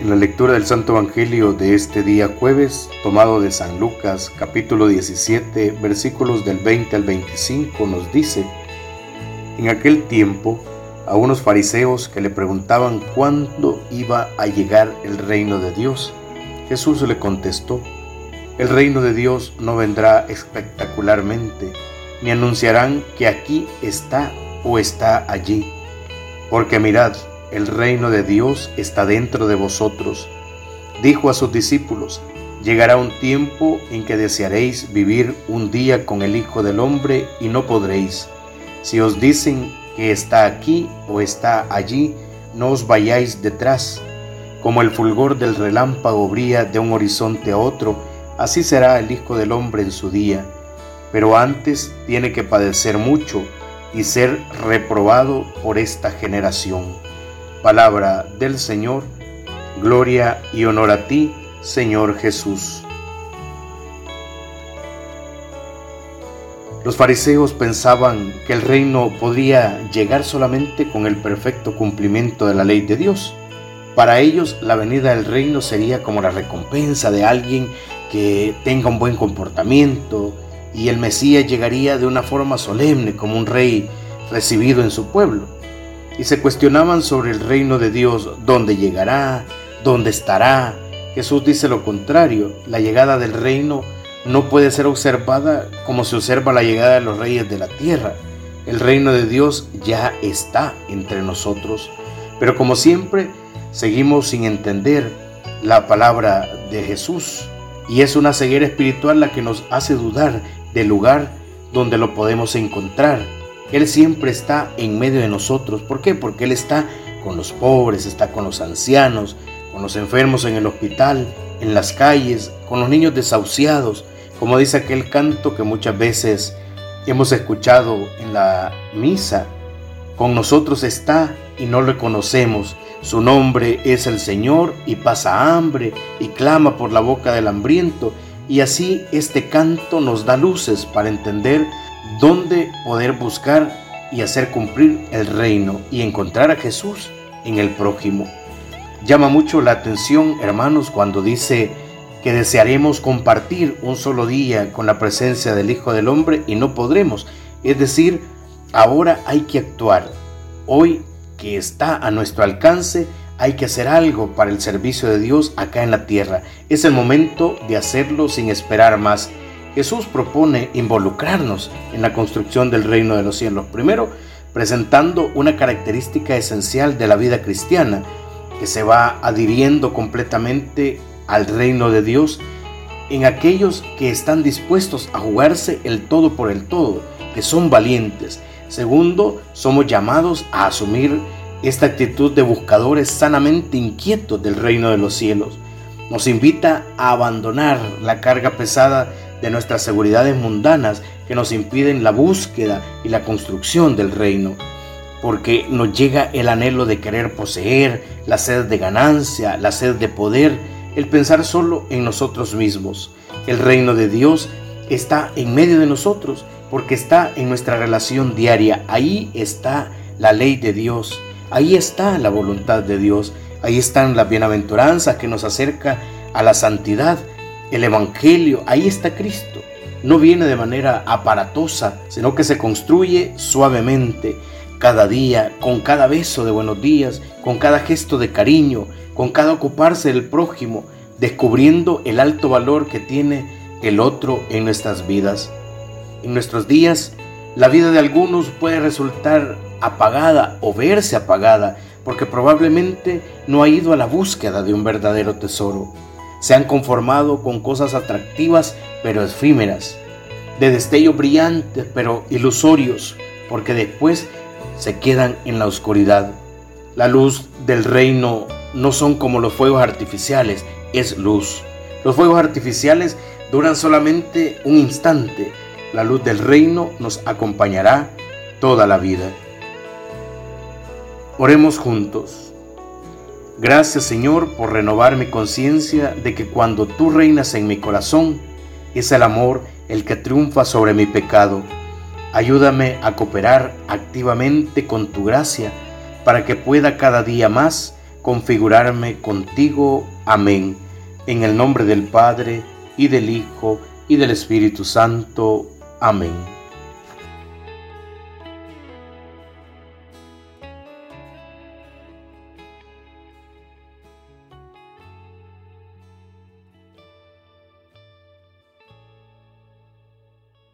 En la lectura del Santo Evangelio de este día jueves, tomado de San Lucas capítulo 17 versículos del 20 al 25, nos dice, En aquel tiempo, a unos fariseos que le preguntaban cuándo iba a llegar el reino de Dios, Jesús le contestó, El reino de Dios no vendrá espectacularmente, ni anunciarán que aquí está o está allí, porque mirad, el reino de Dios está dentro de vosotros. Dijo a sus discípulos, llegará un tiempo en que desearéis vivir un día con el Hijo del Hombre y no podréis. Si os dicen que está aquí o está allí, no os vayáis detrás. Como el fulgor del relámpago brilla de un horizonte a otro, así será el Hijo del Hombre en su día. Pero antes tiene que padecer mucho y ser reprobado por esta generación. Palabra del Señor, gloria y honor a ti, Señor Jesús. Los fariseos pensaban que el reino podría llegar solamente con el perfecto cumplimiento de la ley de Dios. Para ellos la venida del reino sería como la recompensa de alguien que tenga un buen comportamiento y el Mesías llegaría de una forma solemne como un rey recibido en su pueblo y se cuestionaban sobre el reino de Dios, dónde llegará, dónde estará. Jesús dice lo contrario, la llegada del reino no puede ser observada como se observa la llegada de los reyes de la tierra. El reino de Dios ya está entre nosotros, pero como siempre seguimos sin entender la palabra de Jesús y es una ceguera espiritual la que nos hace dudar del lugar donde lo podemos encontrar él siempre está en medio de nosotros. ¿Por qué? Porque Él está con los pobres, está con los ancianos, con los enfermos en el hospital, en las calles, con los niños desahuciados, como dice aquel canto que muchas veces hemos escuchado en la misa. Con nosotros está y no lo conocemos. Su nombre es el Señor y pasa hambre y clama por la boca del hambriento. Y así este canto nos da luces para entender dónde poder buscar y hacer cumplir el reino y encontrar a Jesús en el prójimo. Llama mucho la atención, hermanos, cuando dice que desearemos compartir un solo día con la presencia del Hijo del Hombre y no podremos. Es decir, ahora hay que actuar. Hoy que está a nuestro alcance, hay que hacer algo para el servicio de Dios acá en la tierra. Es el momento de hacerlo sin esperar más. Jesús propone involucrarnos en la construcción del reino de los cielos. Primero, presentando una característica esencial de la vida cristiana, que se va adhiriendo completamente al reino de Dios en aquellos que están dispuestos a jugarse el todo por el todo, que son valientes. Segundo, somos llamados a asumir esta actitud de buscadores sanamente inquietos del reino de los cielos. Nos invita a abandonar la carga pesada de nuestras seguridades mundanas que nos impiden la búsqueda y la construcción del reino, porque nos llega el anhelo de querer poseer, la sed de ganancia, la sed de poder, el pensar solo en nosotros mismos. El reino de Dios está en medio de nosotros, porque está en nuestra relación diaria. Ahí está la ley de Dios, ahí está la voluntad de Dios, ahí están las bienaventuranzas que nos acerca a la santidad el Evangelio, ahí está Cristo. No viene de manera aparatosa, sino que se construye suavemente, cada día, con cada beso de buenos días, con cada gesto de cariño, con cada ocuparse del prójimo, descubriendo el alto valor que tiene el otro en nuestras vidas. En nuestros días, la vida de algunos puede resultar apagada o verse apagada porque probablemente no ha ido a la búsqueda de un verdadero tesoro se han conformado con cosas atractivas pero efímeras, de destello brillantes pero ilusorios, porque después se quedan en la oscuridad. La luz del reino no son como los fuegos artificiales, es luz. Los fuegos artificiales duran solamente un instante. La luz del reino nos acompañará toda la vida. Oremos juntos. Gracias Señor por renovar mi conciencia de que cuando tú reinas en mi corazón, es el amor el que triunfa sobre mi pecado. Ayúdame a cooperar activamente con tu gracia para que pueda cada día más configurarme contigo. Amén. En el nombre del Padre, y del Hijo, y del Espíritu Santo. Amén.